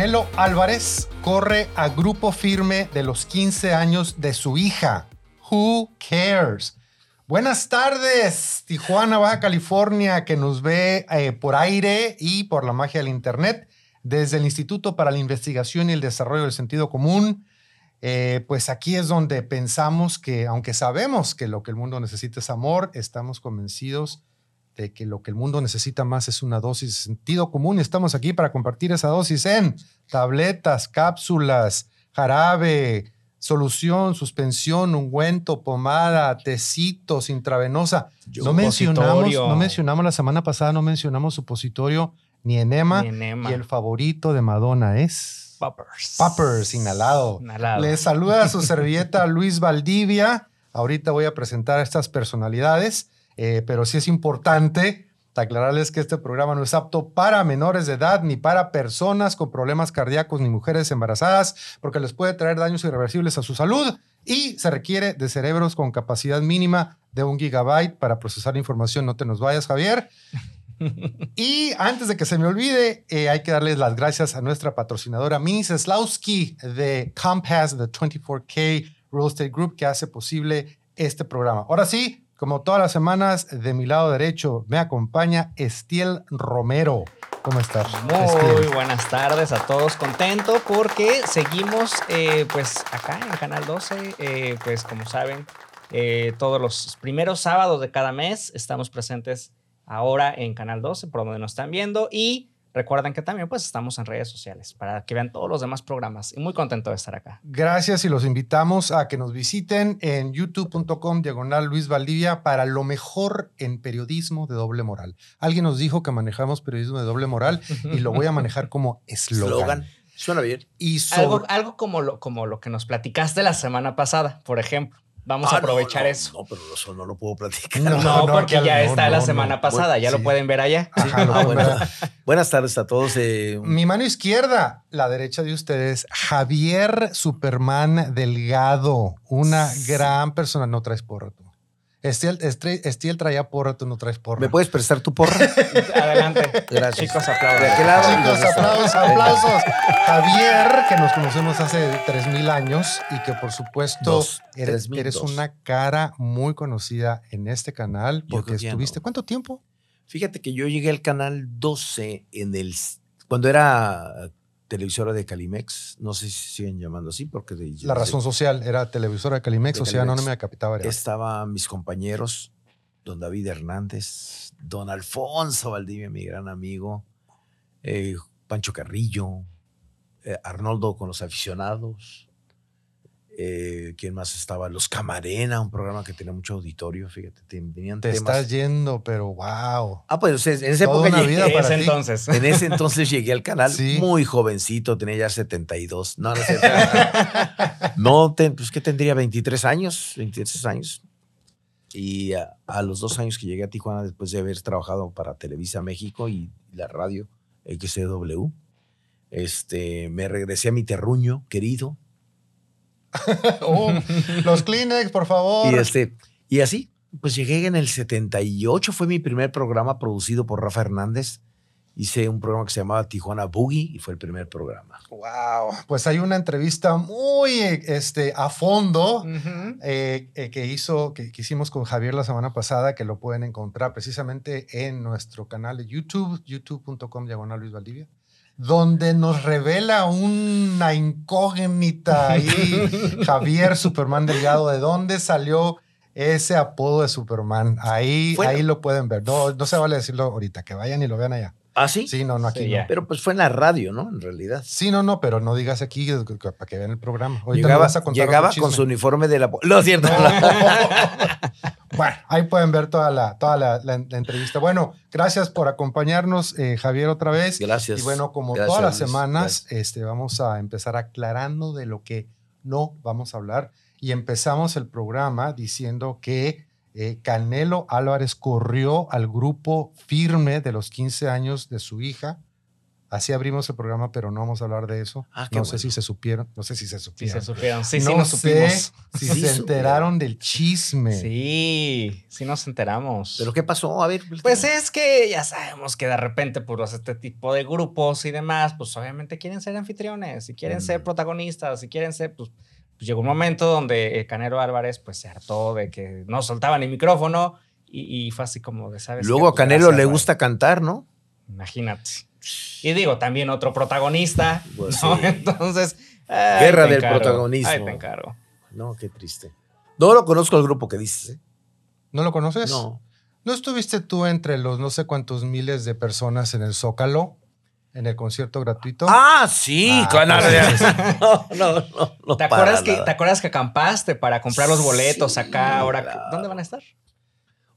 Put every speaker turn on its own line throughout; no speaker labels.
Canelo Álvarez corre a grupo firme de los 15 años de su hija. Who cares? Buenas tardes, Tijuana, Baja California, que nos ve eh, por aire y por la magia del Internet desde el Instituto para la Investigación y el Desarrollo del Sentido Común. Eh, pues aquí es donde pensamos que, aunque sabemos que lo que el mundo necesita es amor, estamos convencidos de que lo que el mundo necesita más es una dosis de sentido común y estamos aquí para compartir esa dosis en tabletas, cápsulas, jarabe, solución, suspensión, ungüento, pomada, tecitos, intravenosa. No mencionamos, no mencionamos la semana pasada, no mencionamos supositorio ni enema. Y el favorito de Madonna es.
Poppers.
Poppers, inhalado. inhalado. Le saluda a su servilleta Luis Valdivia. Ahorita voy a presentar a estas personalidades, eh, pero sí es importante aclararles que este programa no es apto para menores de edad, ni para personas con problemas cardíacos, ni mujeres embarazadas, porque les puede traer daños irreversibles a su salud y se requiere de cerebros con capacidad mínima de un gigabyte para procesar información. No te nos vayas, Javier. y antes de que se me olvide, eh, hay que darles las gracias a nuestra patrocinadora, Mini Slowski de Compass, de 24K Real Estate Group, que hace posible este programa. Ahora sí, como todas las semanas, de mi lado derecho me acompaña Estiel Romero. ¿Cómo estás?
Muy buenas tardes a todos. Contento porque seguimos eh, pues acá en Canal 12, eh, pues como saben, todos los primeros sábados de cada mes estamos presentes ahora en Canal 12, por donde nos están viendo. Y recuerden que también pues estamos en redes sociales para que vean todos los demás programas. Y muy contento de estar acá.
Gracias y los invitamos a que nos visiten en youtube.com diagonal Luis Valdivia para lo mejor en periodismo de doble moral. Alguien nos dijo que manejamos periodismo de doble moral y lo voy a manejar como eslogan.
Suena bien.
Y algo, algo como, lo, como lo que nos platicaste la semana pasada, por ejemplo. Vamos a ah, aprovechar eso.
No, pero eso no lo puedo platicar.
No, porque ya está la semana pasada, ya lo pueden ver allá.
Ah, Buenas tardes a todos.
Eh, Mi mano izquierda, la derecha de ustedes, Javier Superman Delgado, una gran persona. No traes porra tú. Estiel, Estiel, traía porra, tú no traes porra.
¿Me puedes prestar tu porra?
Adelante.
Gracias.
Chicos, aplausos.
Chicos, aplausos, aplausos. Javier, que nos conocemos hace 3.000 años y que por supuesto eres, eres una cara muy conocida en este canal porque estuviste, ¿cuánto tiempo?
Fíjate que yo llegué al canal 12 en el, cuando era televisora de Calimex, no sé si siguen llamando así, porque... De,
la razón social era televisora de Calimex, o sea, no me capitaba.
Estaban mis compañeros, don David Hernández, don Alfonso Valdivia, mi gran amigo, eh, Pancho Carrillo, eh, Arnoldo con los aficionados, eh, ¿Quién más estaba? Los Camarena, un programa que tenía mucho auditorio, fíjate. Tenían
Te estás yendo, pero wow.
Ah, pues en esa época llegué.
En ese entonces.
En ese entonces llegué al canal muy jovencito, tenía ya 72. No, no sé. no, pues que tendría 23 años, 23 años. Y a, los dos años que llegué a Tijuana, después de haber trabajado para Televisa México y la radio XCW, este, me regresé a mi terruño querido,
Oh, los Kleenex, por favor.
Y, este, y así, pues llegué en el 78, fue mi primer programa producido por Rafa Hernández. Hice un programa que se llamaba Tijuana Boogie y fue el primer programa.
Wow, pues hay una entrevista muy este, a fondo eh, eh, que hizo, que, que, hicimos con Javier la semana pasada, que lo pueden encontrar precisamente en nuestro canal de YouTube, youtube.com diagonal Luis Valdivia donde nos revela una incógnita ahí, Javier Superman Delgado, de dónde salió ese apodo de Superman. Ahí, ahí lo pueden ver. No, no se vale decirlo ahorita, que vayan y lo vean allá.
¿Ah, sí?
Sí, no, no, aquí no.
Pero pues fue en la radio, ¿no? En realidad.
Sí, no, no, pero no digas aquí para que vean el programa.
llegaba, llegaba con su uniforme de la... No, cierto.
bueno, ahí pueden ver toda la, toda la, entrevista. Bueno, gracias por acompañarnos, eh, Javier, otra vez.
Gracias.
Y bueno, como todas las semanas, este, vamos a empezar aclarando de lo que no vamos a hablar. Y empezamos el programa diciendo que eh, Canelo Álvarez corrió al grupo firme de los 15 años de su hija Así abrimos el programa, pero no vamos a hablar de eso.
Ah,
no sé si se supieron, no sé si se supieron.
Sí, se supieron. Sí,
no
sí nos
sé
supimos.
si
Sí
se
supieron.
enteraron del chisme.
Sí, sí nos enteramos.
¿Pero qué pasó? A ver.
Pues es que ya sabemos que de repente, pues, este tipo de grupos y demás, pues obviamente quieren ser anfitriones, y quieren ser
Mm.
protagonistas, y quieren ser, pues, llegó un momento donde Canelo Álvarez, pues, se hartó de que no soltaba ni micrófono y, y fue así como de, ¿sabes?
Luego a
qué? Pues,
Canelo
gracias,
le gusta cantar, ¿no?
Imagínate. Y digo, también otro protagonista,
Pues
¿no?
sí.
Entonces... ay,
Guerra del
encargo,
protagonismo.
Ay, te encargo.
No, qué triste. No lo conozco el grupo que dices, ¿eh?
¿No lo conoces?
No.
¿No estuviste tú entre los no sé cuántos miles de personas en el Zócalo, en el concierto gratuito?
Ah, sí,
Ah,
con-
pues,
no, no, no, no,
¿Te acuerdas, que. ¿Te acuerdas que acampaste para comprar los boletos
Sí,
acá? Ahora,
claro.
¿Dónde van a estar?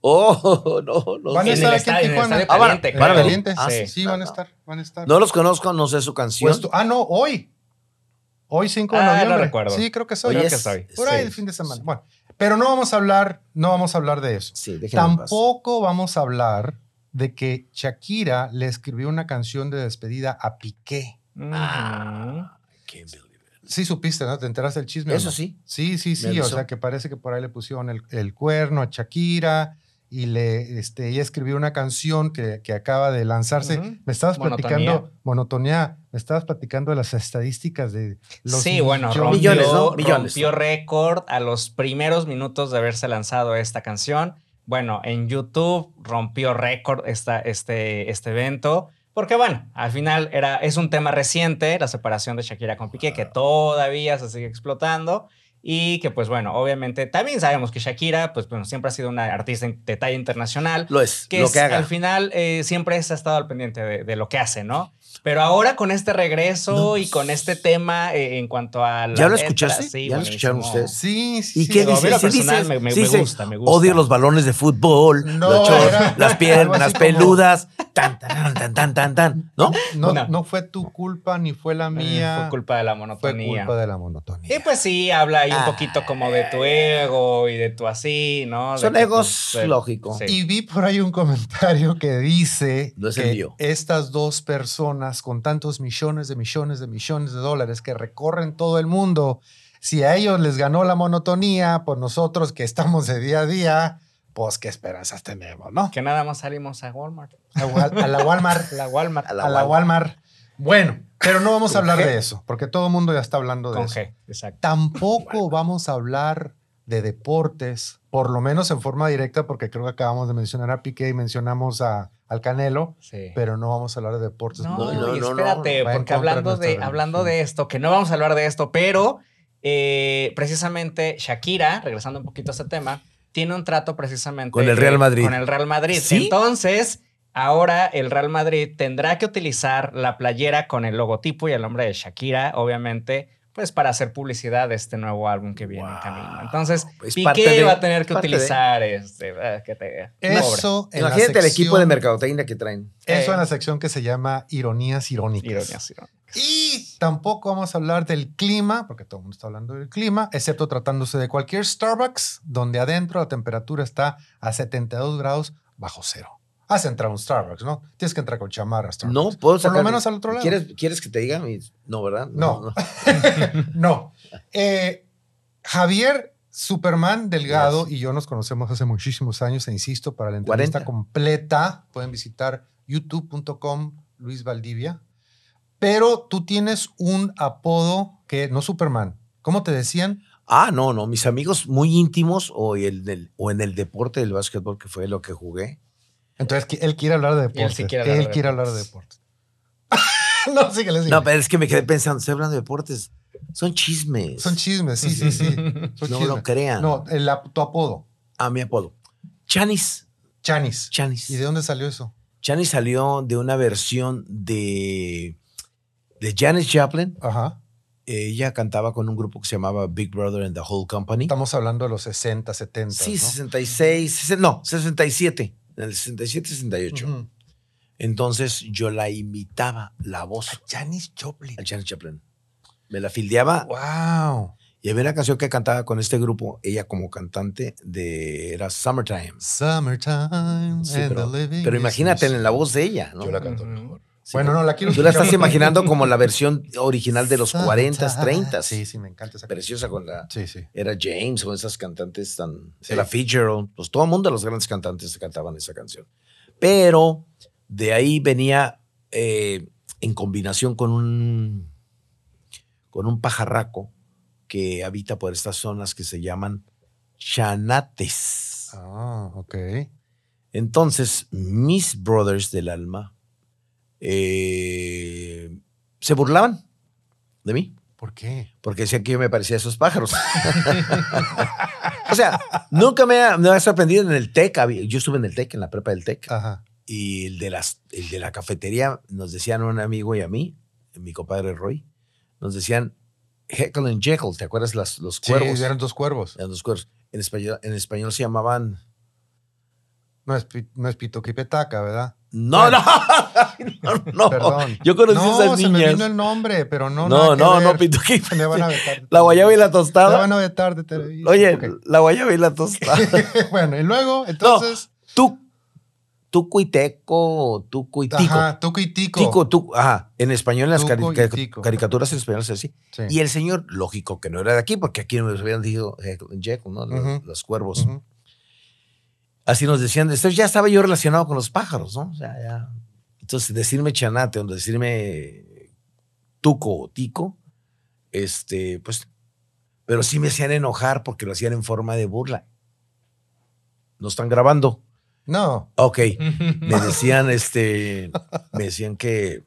Oh, no, no.
Van a estar aquí en Tijuana.
Ah, van a-
caliente,
¿En
van a
creo.
venir.
Caliente?
Ah,
sí,
sí.
van a
No,
estar, van a estar.
No los conozco, no sé su canción.
Pues tú- ah, no, hoy. Hoy 5 de
Ah, no
noviembre.
recuerdo.
Sí, creo que soy.
Creo
Oye,
que
es-
soy.
Por ahí
sí.
el fin de semana. Bueno, pero no vamos a hablar, no vamos a hablar de eso.
Sí.
Tampoco vamos a hablar de que Shakira le escribió una canción de despedida a Piqué.
Ujú.
Ah, can't believe it.
Sí supiste, ¿no? ¿Te enteraste del chisme?
Eso
no?
sí.
Sí, sí,
Me
sí. O
avisó.
sea, que parece que por ahí le pusieron el, el cuerno a Shakira y le, este, ella escribió una canción que, que acaba de lanzarse. Me estabas
Monotonía.
platicando, monotonía, me estabas platicando de las estadísticas de los
sí, bueno,
millones.
rompió,
Millones, ¿no? Millones,
rompió récord a los primeros minutos de haberse lanzado esta canción. Bueno, en YouTube rompió récord esta, este, este evento. Porque bueno, al final era, es un tema reciente, la separación de Shakira con Piqué, que todavía se sigue explotando. Y que pues bueno, obviamente también sabemos que Shakira pues bueno, siempre ha sido una artista de talla internacional.
Lo es,
que,
lo
es-
que haga.
al final eh, siempre se ha estado al pendiente de, de lo que hace, ¿no? Pero ahora con este regreso
No.
y con este tema eh, en cuanto a la
¿Ya lo
letra,
escuchaste?
sí,
¿Ya lo escucharon ustedes?
Sí, sí.
¿Y
sí.
qué dice? Sí
personal
dices-
me- me-
sí
me
dice,
gusta, me gusta.
Odio los balones de fútbol,
No,
los shorts,
era
las piernas peludas, tan, tan, tan, tan, tan, tan, ¿no?
No,
No.
no fue tu culpa ni fue la
Eh,
mía.
Fue culpa de la
Fue
monotonía.
culpa de la monotonía.
Y pues sí, habla ahí un
Ah.
poquito como de tu ego y de tu así, ¿no? De
Son egos,
pues,
lógico.
sí.
Y vi por ahí un comentario que dice
No es el
que
mío.
estas dos personas con tantos millones de millones de millones de dólares que recorren todo el mundo, si a ellos les ganó la monotonía, pues nosotros que estamos de día a día, pues qué esperanzas tenemos, ¿no?
Que nada más salimos a Walmart.
A, Wal- a la Walmart.
La Walmart.
A la
a la
Wal-
Walmart. Bueno, pero no vamos a hablar
G.
de eso, porque todo el mundo ya está hablando de
Con
eso.
G, exacto.
Tampoco vamos a hablar de deportes, por lo menos en forma directa, porque creo que acabamos de mencionar a Piqué y mencionamos a, al Canelo,
Sí.
pero no vamos a hablar de deportes.
No,
No, no,
y espérate,
no.
Porque hablando de, hablando de esto, que no vamos a hablar de esto, pero eh, precisamente Shakira, regresando un poquito a ese tema, tiene un trato precisamente
Con el Real Madrid.
Con el Real Madrid.
¿Sí?
Entonces, ahora el Real Madrid tendrá que utilizar la playera con el logotipo y el nombre de Shakira, obviamente, pues para hacer publicidad de este nuevo álbum que viene en camino. Entonces,
Es parte
Piqué
de-
va a tener que
de-
utilizar este, eh, que te.
Eso en la
Imagínate el equipo de mercadotecnia que traen.
Eso
Eh.
en la sección que se llama Ironías Irónicas.
Ironías, ironías.
Y tampoco vamos a hablar del clima, porque todo el mundo está hablando del clima, excepto tratándose de cualquier Starbucks, donde adentro la temperatura está a 72 grados bajo cero. Has entrado a un Starbucks, ¿no? Tienes que entrar con chamarra Starbucks.
No, puedo
Por
sacar.
lo menos al otro lado.
¿Quieres, ¿Quieres que te diga? No, ¿verdad?
No. No. Eh, Javier Superman Delgado y yo nos conocemos hace muchísimos años, e insisto, para la entrevista
40.
completa pueden visitar youtube.com Luis Valdivia. Pero tú tienes un apodo que no Superman. ¿Cómo te decían?
Ah, no, no. Mis amigos muy íntimos o, el del- o en el deporte del básquetbol, que fue lo que jugué.
Entonces, él quiere hablar de
Y él sí
deportes.
quiere hablar
Él
de
quiere hablar de deportes. no, sí que les digo.
No, pero es que me quedé pensando, estoy hablando de deportes. Son chismes.
Son chismes, sí, sí, sí. Son
No
chismes.
lo crean.
No, el, tu apodo,
A mi apodo. Chanis.
Chanis.
Chanis.
¿Y de dónde salió eso?
Chanis salió de una versión de, de Janis Joplin.
Ajá.
Ella cantaba con un grupo que se llamaba Big Brother and the Whole Company.
Estamos hablando de los 60, 70.
Sí,
¿no?
66, sesen- no, 67. En el 67, 68.
Ujú.
Entonces yo la imitaba, la voz,
Janis Joplin.
a Janis Joplin. Me la fildeaba
Wow.
y había una canción que cantaba con este grupo, ella como cantante de era Summertime.
Summertime
Sí,
and
pero,
the living
pero imagínate en la voz de ella, ¿no?
Yo la canto
Ujú.
Bueno, no, la quiero
Tú la estás imaginando como la versión original de los 40, 30.
Sí, sí, me encanta esa
Preciosa con la.
Sí, sí.
Era James con esas cantantes tan. Era Fitzgerald. Pues todo el mundo, los grandes cantantes, cantaban esa canción. Pero de ahí venía eh, en combinación con un. con un pajarraco que habita por estas zonas que se llaman chanates.
Ah, ok.
Entonces, mis brothers del alma eh, se burlaban de mí.
¿Por qué?
Porque decían que yo me parecía a esos pájaros. o sea, nunca me ha, me sorprendido en el TEC. Yo estuve en el TEC, en la prepa del TEC. Y el de, las, el de la cafetería nos decían un amigo y a mí, mi compadre Roy, nos decían Heckle and Jekyll. ¿Te acuerdas las, los cuervos?
Sí, eran dos cuervos.
Eran dos cuervos. En español, en español se llamaban...
No es, no es Pitoquipetaca, ¿verdad?
No, no, no, no.
Perdón.
Yo conocí
no,
esas
se
niñas.
me vino el nombre, pero no.
No, no, no,
Pito
Pituquí.
Me van a vetar.
La guayaba y la
Me
tostada.
van a vetar de televisión.
Oye, la guayaba y la tostada.
bueno, y luego, entonces.
Tú, tú cuiteco, tú cuitico.
Ajá, tuco y tico.
Tico, tú, ajá. En español, en las
Tuco
cari-
y
ca-
tico.
caricaturas en español se así.
Sí.
Y el señor, lógico que no era de aquí, porque aquí nos habían dicho Jekyll, ¿no? Los, cuervos. Así nos decían. Entonces ya estaba yo relacionado con los pájaros, ¿no? O sea, ya. Entonces, decirme chanate o decirme tuco o tico, este, pues, pero sí me hacían enojar porque lo hacían en forma de burla. ¿No están grabando?
No.
Ok. Me decían, este, me decían que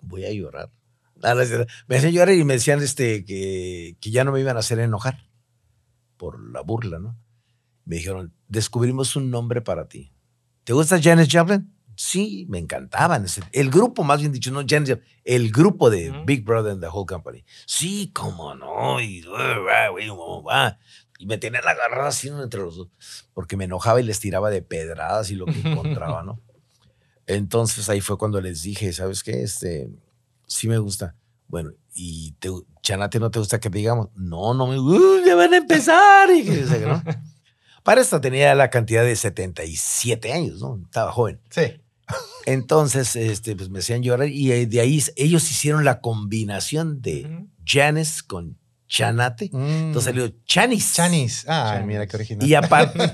voy a llorar. Ah. Me hacían llorar y me decían, este, que, que ya no me iban a hacer enojar por la burla, ¿no? Me dijeron, descubrimos un nombre para ti. ¿Te gusta Janis Joplin? Sí, me encantaban. El grupo, más bien dicho, no Janis Joplin, el grupo de. Big Brother and the Whole Company. Sí, cómo no. Y, y me tenían agarrado así entre los dos, porque me enojaba y les tiraba de pedradas y lo que encontraba, ¿no? Entonces ahí fue cuando les dije, ¿sabes qué? Este, sí me gusta. Bueno, ¿y te, Chanate no te gusta que digamos? No, no me gusta, ya van a empezar. Y no. Para esto tenía la cantidad de 77 años, ¿no? Estaba joven.
Sí.
Entonces, este, pues me hacían llorar y eh, de ahí ellos hicieron la combinación de. Janis con Chanate.
Mm.
Entonces salió Chanis.
Chanis. Ah,
Chanis.
mira qué original.
Y aparte.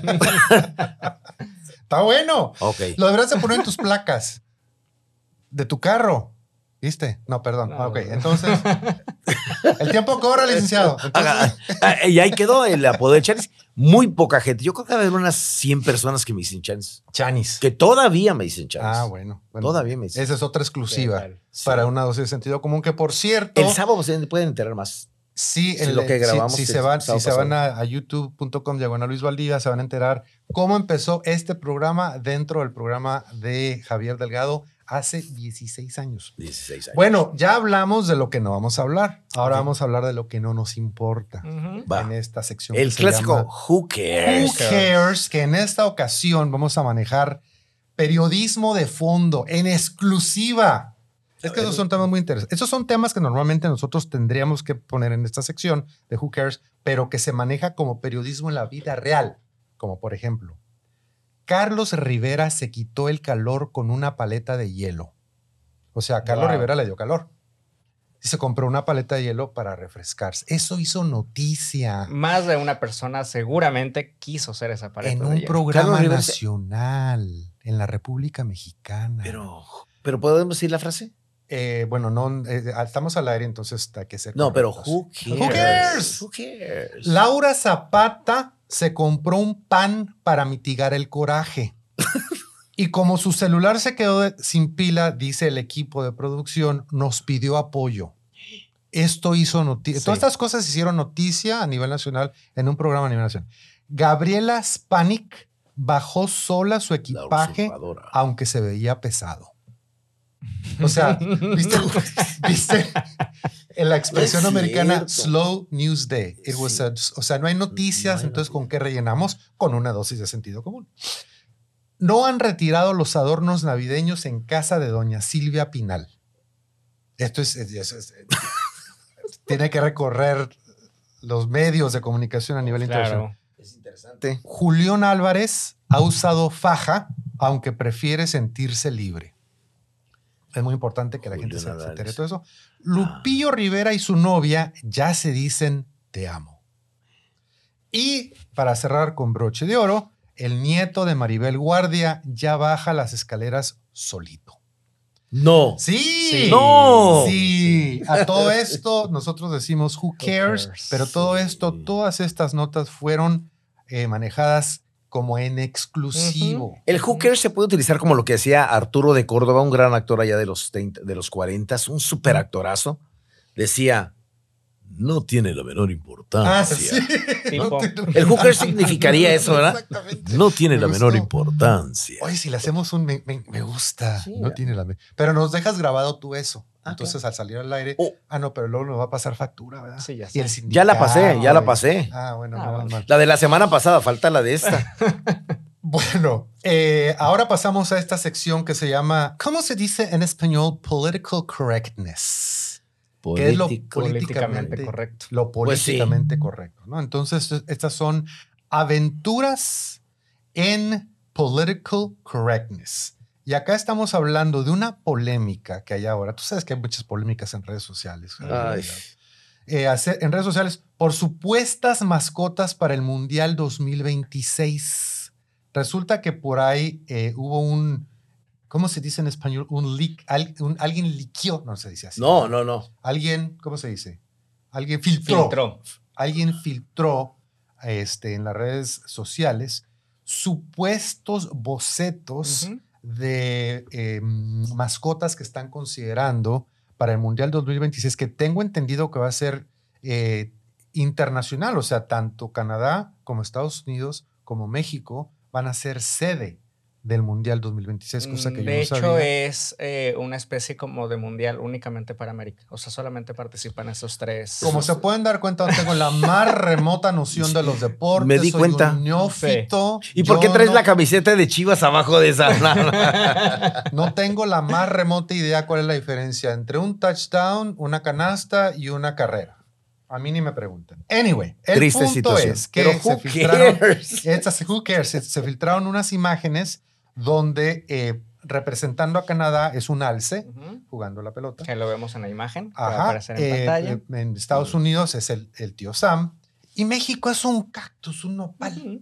Está bueno.
ok.
Lo deberás de poner en tus placas de tu carro. ¿Viste? No, perdón.
No,
ok, entonces. El tiempo corre, licenciado. Entonces,
Ah, ah, y ahí quedó el apodo de Chanis. Muy poca gente. Yo creo que haber unas 100 personas que me dicen Chanis.
Chanis.
Que todavía me dicen Chanis.
Ah, bueno. bueno.
Todavía me dicen.
Esa es otra exclusiva.
Sí.
para una dosis de sentido común que, por cierto,
El sábado se pueden enterar más.
sí, en
lo que grabamos
si, se van, si se van a, a youtube.com diagonal Luis Valdivia, se van a enterar cómo empezó este programa dentro del programa de Javier Delgado hace 16 años.
16 años.
Bueno, ya hablamos de lo que no vamos a hablar. Ahora
Ok.
vamos a hablar de lo que no nos importa
Ujú.
Va.
en esta sección.
el clásico
llama
Who cares?
Who Cares, que en esta ocasión vamos a manejar periodismo de fondo en exclusiva. Es que esos son temas muy interesantes. Esos son temas que normalmente nosotros tendríamos que poner en esta sección de Who Cares, pero que se maneja como periodismo en la vida real. Como por ejemplo, Carlos Rivera se quitó el calor con una paleta de hielo. O sea, a Carlos
Wow.
Rivera le dio calor. Y se compró una paleta de hielo para refrescarse. Eso hizo noticia
Más de una persona seguramente quiso ser esa paleta
en
de
un
hielo.
programa
Carlos Rivera se-
nacional en la República Mexicana.
Pero, pero ¿podemos decir la frase?
Eh, bueno, no, eh, estamos al aire, entonces hay que ser.
No, pero who cares?
Who cares?
Who cares?
Laura Zapata se compró un pan para mitigar el coraje. y como su celular se quedó sin pila, dice el equipo de producción, nos pidió apoyo. Esto hizo noticia.
Sí.
Todas estas cosas hicieron noticia a nivel nacional en un programa a nivel nacional. Gabriela Spanik bajó sola su equipaje aunque se veía pesado. O sea, ¿viste, viste en la expresión
No
americana
cierto.
Slow News Day? It was a- o sea, no hay noticias,
No hay
entonces ¿con qué rellenamos? Con una dosis de sentido común. No han retirado los adornos navideños en casa de doña Silvia Pinal. Esto es, es- es- es- tiene que recorrer los medios de comunicación a nivel internacional.
Claro.
Es interesante.
Julián Álvarez ha usado faja, aunque prefiere sentirse libre. Es muy importante que la gente se, se entere de todo eso. Lupillo Rivera y su novia ya se dicen te amo. Y para cerrar con broche de oro, el nieto de Maribel Guardia ya baja las escaleras solito.
No.
Sí.
No.
Sí. A todo esto nosotros decimos who cares, pero todo esto, todas estas notas fueron eh, manejadas como en exclusivo.
El hooker se puede utilizar como lo que hacía Arturo de Córdoba, un gran actor allá de los, de los 40, un super actorazo. Decía, no tiene la menor importancia.
Ah,
el hooker significaría eso, ¿verdad? No tiene la menor importancia.
Oye, si le hacemos un me, gusta, no tiene la Pero nos dejas grabado tú eso. Ah, Entonces, al salir al aire, oh. ah, no, pero luego nos va a pasar factura, ¿verdad?
Sí, ya,
ya la pasé, ya la pasé.
Ah, bueno, ah,
La de la semana pasada, falta la de esta.
bueno, eh, ahora pasamos a esta sección que se llama, ¿cómo se dice en español? Political correctness
que es lo políticamente, correcto.
Lo pues políticamente correcto, ¿no? Entonces, estas son aventuras en political correctness. Y acá estamos hablando de una polémica que hay ahora. Tú sabes que hay muchas polémicas en redes sociales. Eh, en redes sociales por supuestas mascotas para el Mundial 2026. Resulta que por ahí eh, hubo un, ¿Cómo se dice en español? Un leak, alguien liquió, no se dice así.
No, no, no.
Alguien, ¿cómo se dice? Alguien filtró. Alguien filtró este, en las redes sociales supuestos bocetos de em, mascotas que están considerando para el Mundial 2026, que tengo entendido que va a ser eh, internacional, o sea, tanto Canadá como Estados Unidos como México van a ser sede del Mundial 2026, cosa que
yo
no
sabía. De hecho, es eh, una especie como de Mundial únicamente para América. O sea, solamente participan esos tres.
Como se pueden dar cuenta, tengo la más remota noción de los deportes.
Me di
Soy
cuenta.
Un neófito.
¿Y por qué traes la camiseta de Chivas abajo de esa?
no tengo la más remota idea cuál es la diferencia entre un touchdown, una canasta y una carrera. A mí ni me preguntan. Anyway, el punto es que se filtraron, who cares? Se filtraron unas imágenes donde eh, representando a Canadá es un alce jugando la pelota.
Que lo vemos en la imagen.
Ajá. En, eh, pantalla. en Estados Unidos es el, tío Sam. Y México es un cactus, un nopal.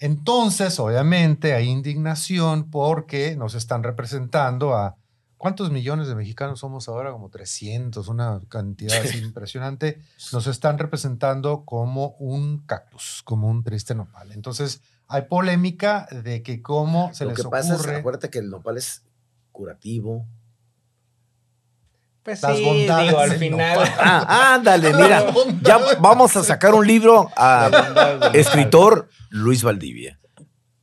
Entonces, obviamente, hay indignación porque nos están representando a. ¿Cuántos millones de mexicanos somos ahora? Como 300, una cantidad impresionante. Nos están representando como un cactus, como un triste nopal. Entonces, hay polémica de que cómo se Lo les que pasa es,
acuérdate que el nopal es curativo.
Pues Las sí, digo, al final.
Ah, ándale, mira. Ya vamos a sacar un libro a escritor Luis Valdivia.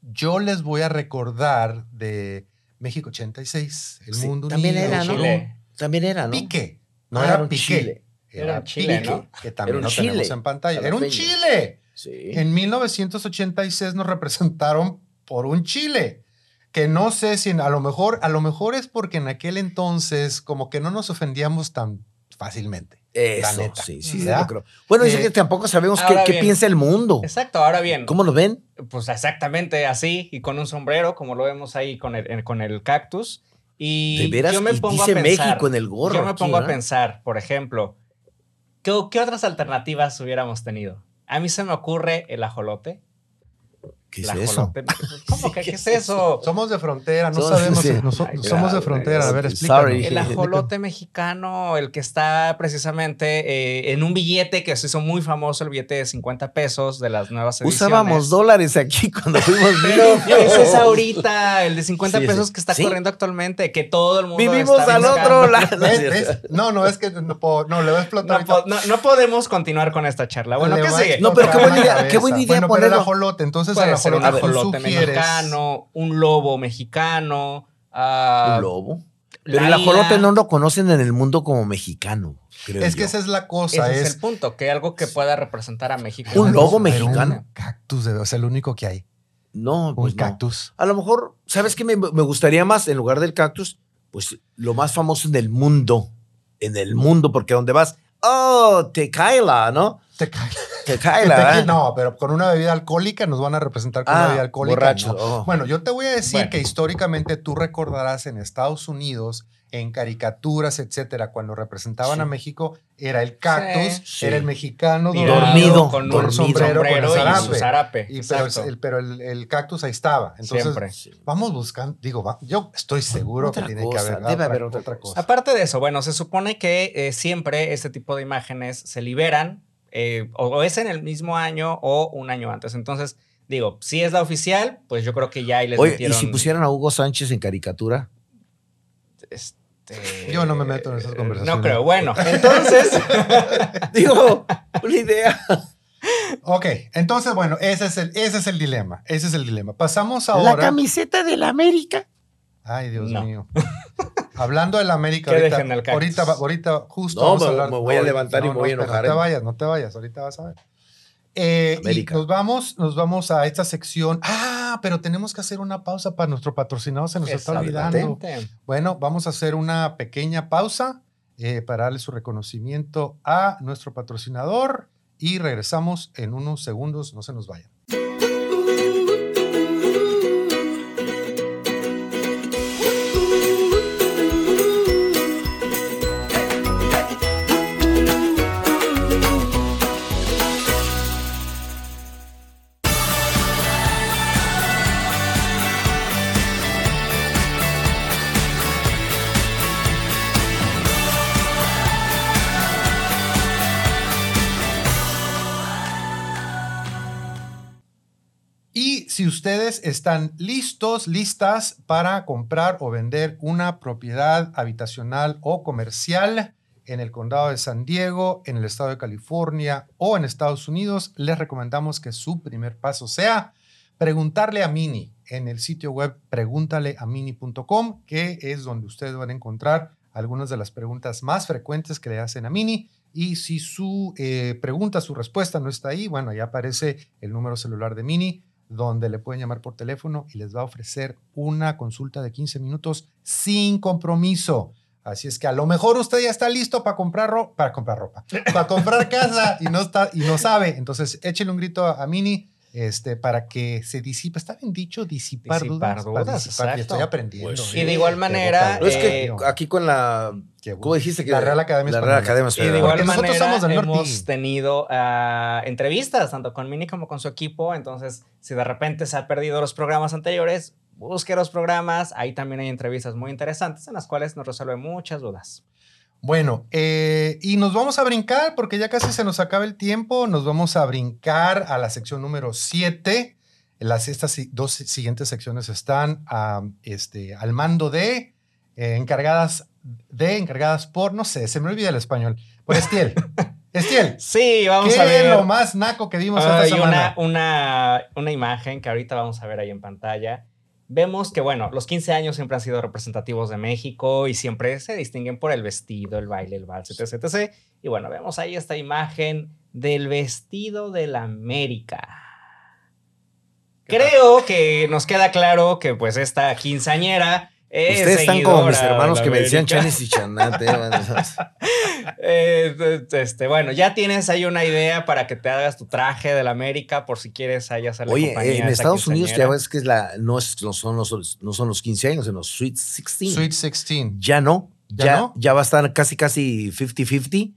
Yo les voy a recordar de México 86, El Mundo
también
Unido.
Era, ¿no? También era, ¿no?
Pique. No ah, era, Pique.
Chile. Era, Chile, ¿no?
Que también lo tenemos en pantalla. Era un Chile. En 1986 nos representaron por un Chile que no sé si a lo mejor a lo mejor es porque en aquel entonces como que no nos ofendíamos tan fácilmente.
Eso, sí, sí, creo. Bueno, dice que eh, tampoco sabemos qué, piensa el mundo.
Exacto, ahora bien.
¿Cómo lo ven?
Pues exactamente así, y con un sombrero, como lo vemos ahí con el, con el cactus. Y yo me pongo a pensar,
México en el gorro.
Yo me pongo a pensar, por ejemplo, ¿qué, ¿qué otras alternativas hubiéramos tenido? A mí se me ocurre el ajolote.
¿Qué es eso?
¿Cómo que qué es eso?
Somos de frontera, no sabemos. somos de frontera. A ver, explícanos.
El ajolote mexicano, el que está precisamente eh, en un billete que se hizo muy famoso, el billete de 50 pesos de las nuevas ediciones.
Usábamos dólares aquí cuando fuimos
Pero ese es ahorita, el de 50 pesos que está corriendo actualmente, que todo el mundo
Vivimos al otro lado.
No, no, es que no, puedo, no le voy a explotar.
No, podemos continuar con esta charla. Bueno, ¿qué sigue?
No, pero qué buena idea, qué buena idea
poner el ajolote. Entonces,
un ajolote mexicano, un lobo mexicano.
¿Un lobo? Pero el ajolote no lo conocen en el mundo como mexicano.
es que esa es la cosa.
Ese es, el punto, que algo que pueda representar a México.
Un lobo mexicano.
Un cactus, o sea, el único que hay.
No,
pues un cactus.
A lo mejor, ¿sabes qué me, me, gustaría más en lugar del cactus? Pues lo más famoso en el mundo. En el mundo, porque donde vas, oh, Tequila, ¿no?
Tequila.
Se cae la
No, pero con una bebida alcohólica nos van a representar con una
Ah,
bebida alcohólica.
borracho,
¿no?
oh.
Bueno, yo te voy a decir
Bueno.
que históricamente tú recordarás en Estados Unidos, en caricaturas, etcétera, cuando representaban
Sí.
a México, era el cactus,
Sí.
era el mexicano
Dormido,
con un
dormido.
sombrero,
Sombrero con el
y
zarape.
su zarape.
Y, pero el, pero el, el cactus ahí estaba. Entonces,
Siempre.
vamos buscando, digo, va- yo estoy seguro
Otra
que tiene
cosa,
que haber
debe haber otra cosa.
Aparte de eso, bueno, se supone que eh, siempre este tipo de imágenes se liberan eh, o, o es en el mismo año o un año antes. Entonces, digo, si es la oficial, pues yo creo que ya ahí les
Oye, ¿y
metieron...
si pusieran a Hugo Sánchez en caricatura?
este,
Yo no me meto en esas conversaciones.
No creo. Bueno, entonces...
Digo, una idea.
Ok, entonces, bueno, ese es el, ese es el dilema. Ese es el dilema. Pasamos ahora.
camiseta de la América.
Ay, Dios
No.
mío. Hablando de la América,
Que
ahorita,
dejen al cactus.
ahorita, va- ahorita justo
No,
vamos a
me-
hablar.
me voy a levantar y me voy a enojar,
No te
¿eh?
vayas, no te vayas, ahorita vas a ver. Eh, y nos vamos, nos vamos a esta sección. Ah, pero tenemos que hacer una pausa para nuestro patrocinador, se nos está olvidando.
Exactamente.
Bueno, vamos a hacer una pequeña pausa eh, para darle su reconocimiento a nuestro patrocinador y regresamos en unos segundos, no se nos vayan. Están listos, listas para comprar o vender una propiedad habitacional o comercial en el condado de San Diego, en el estado de California o en Estados Unidos, les recomendamos que su primer paso sea preguntarle a Mini en el sitio web pregúntaleamini.com, que es donde ustedes van a encontrar algunas de las preguntas más frecuentes que le hacen a Mini. Y si su eh, pregunta, su respuesta no está ahí, bueno, ahí aparece el número celular de Mini, donde le pueden llamar por teléfono y les va a ofrecer una consulta de 15 minutos sin compromiso. Así es que a lo mejor usted ya está listo para comprar, ro- para comprar ropa, para comprar casa y no, está, y no sabe. Entonces, échele un grito a, a Mini este, para que se disipe. ¿Está bien dicho? Disipar,
Disipar
dudas. Disipar. Y. Estoy aprendiendo.
Pues
¿eh?
sí.
Y de igual manera,
No, es que
eh,
aquí con la. ¿Cómo dijiste que
La Real Academia
La
Española.
Real Academia
Y de
Española.
igual
nosotros
manera
somos del norte.
hemos tenido ah, entrevistas tanto con Mini como con su equipo. Entonces, si de repente se ha perdido los programas anteriores, busque los programas. Ahí también hay entrevistas muy interesantes en las cuales nos resuelve muchas dudas.
Bueno, eh, y nos vamos a brincar porque ya casi se nos acaba el tiempo. Nos vamos a brincar a la sección número 7. Las, estas dos siguientes secciones están este, al mando de eh, encargadas de encargadas por, no sé, se me olvida el español, por Estiel. Estiel,
Sí, vamos
¿qué
a ver.
es lo más naco que vimos esta
Hay
semana?
una, una, una imagen que ahorita vamos a ver ahí en pantalla. Vemos que, bueno, los 15 años siempre han sido representativos de México y siempre se distinguen por el vestido, el baile, el vals, etc, etc. Y bueno, vemos ahí esta imagen del vestido de la América. Creo que nos queda claro que pues esta quinceañera es
Ustedes están como mis hermanos que me decían. Chanis y Chanate.
Eh, este, bueno, ya tienes ahí una idea para que te hagas tu traje de la América por si quieres ahí hacer la
Oye,
compañía
en
a
Estados Unidos ya ves que es la, no, es, no, son los, no son los 15 años, sino los Sweet 16.
Sweet 16.
Ya no.
¿Ya
Ya,
no?
ya va a estar casi, casi 50-50.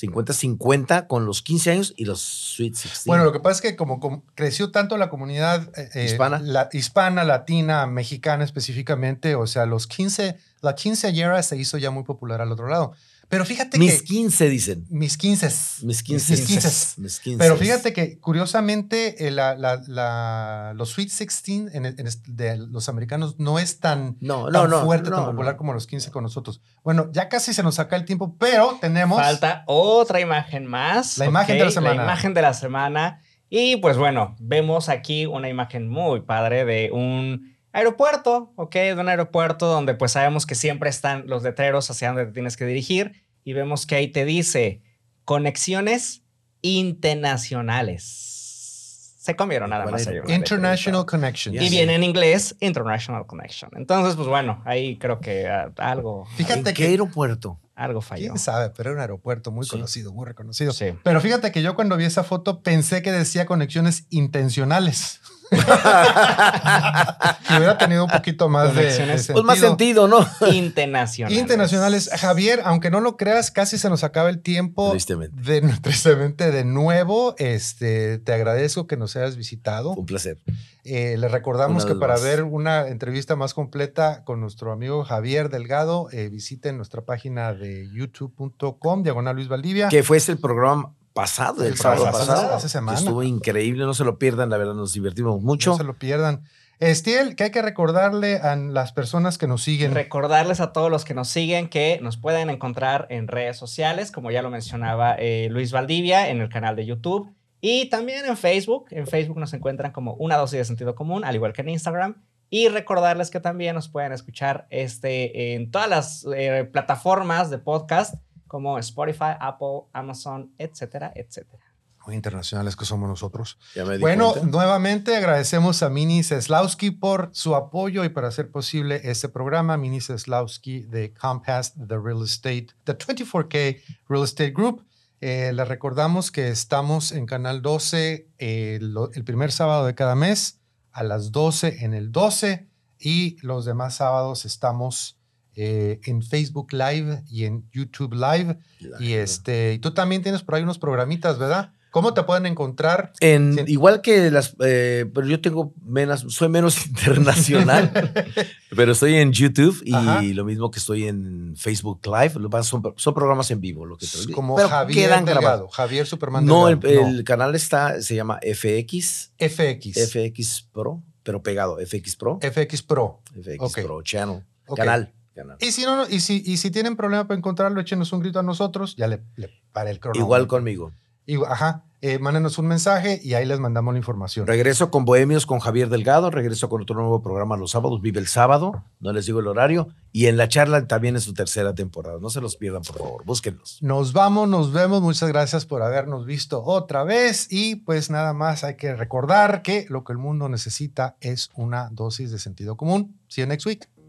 50-50 con los 15 años y los Sweet 16.
Bueno, lo que pasa es que como, como creció tanto la comunidad eh, eh,
Hispana.
la- hispana, latina, mexicana específicamente, o sea, los 15, la quinceañera se hizo ya muy popular al otro lado. Pero fíjate
mis
que
15 dicen.
mis 15,
Mis 15.
mis 15.
Mis 15.
Pero fíjate que curiosamente eh, la- la- la- los Sweet 16 en, en est- de los americanos no es tan,
No,
tan
no, no.
fuerte, tan popular como los 15 con nosotros. Bueno, ya casi se nos saca el tiempo, pero tenemos...
Falta otra imagen más.
La imagen de la semana.
La imagen de la semana. Y pues bueno, vemos aquí una imagen muy padre de un aeropuerto, ¿ok? De un aeropuerto donde pues sabemos que siempre están los letreros hacia donde te tienes que dirigir. Y vemos que ahí te dice conexiones internacionales. Se comieron nada más.
International. Connections.
Y viene en inglés International Connection. Entonces, pues bueno, ahí creo que ah, algo.
Fíjate
¿En qué
que
aeropuerto?
Algo falló.
¿Quién sabe? Pero era un aeropuerto muy conocido, muy reconocido. Sí. Pero fíjate que yo cuando vi esa foto pensé que decía conexiones intencionales. que hubiera tenido un poquito más de, sentido.
Pues más sentido, ¿no?
Internacionales.
Internacionales. Javier, aunque no lo creas, casi se nos acaba el tiempo.
Tristemente.
De, tristemente, de nuevo, este, te agradezco que nos hayas visitado.
Un placer.
Eh, le recordamos que para ver una entrevista más completa con nuestro amigo Javier Delgado, eh, visiten nuestra página de youtube.com, diagonal Luis Valdivia.
Que fue el programa pasado, el, sábado pasado.
Hace semana.
estuvo increíble, no se lo pierdan, la verdad nos divertimos mucho.
No se lo pierdan. Estiel, que hay que recordarle a las personas que nos siguen.
Recordarles a todos los que nos siguen que nos pueden encontrar en redes sociales, como ya lo mencionaba eh, Luis Valdivia, en el canal de YouTube y también en Facebook. En Facebook nos encuentran como una dosis de sentido común, al igual que en Instagram. Y recordarles que también nos pueden escuchar este, en todas las eh, plataformas de podcast como Spotify, Apple, Amazon, etcétera, etcétera.
Muy internacionales que somos nosotros. bueno, nuevamente agradecemos a Mini Seslowski por su apoyo y para hacer posible este programa. Mini Seslowski de Compass, The Real Estate, The 24K Real Estate Group. Eh, les recordamos que estamos en Canal 12 eh, el primer sábado de cada mes a las 12 en el 12 y los demás sábados estamos eh, en Facebook Live y en YouTube Live. Y este, y tú también tienes por ahí unos programitas, ¿verdad? ¿Cómo te pueden encontrar?
En, Igual que las, eh, pero yo tengo menos, soy menos internacional, pero estoy en YouTube y lo mismo que estoy en Facebook Live. Son, son programas en vivo. Lo que
Como Javier grabado. Javier Superman.
No el, canal está, se llama FX.
FX.
FX Pro, pero pegado. FX Pro.
FX Pro.
FX Pro Channel. Canal.
Y si no, y si, y si tienen problema para encontrarlo, échenos un grito a nosotros, ya le, le para el cronómetro.
Igual conmigo.
Y, ajá, eh, mándenos un mensaje y ahí les mandamos la información.
Regreso con Bohemios con Javier Delgado, regreso con otro nuevo programa los sábados, Vive el Sábado, no les digo el horario, y en la charla también es su tercera temporada, no se los pierdan, por favor, búsquenlos.
Nos vamos, nos vemos, muchas gracias por habernos visto otra vez y pues nada más hay que recordar que lo que el mundo necesita es una dosis de sentido común. See you next week.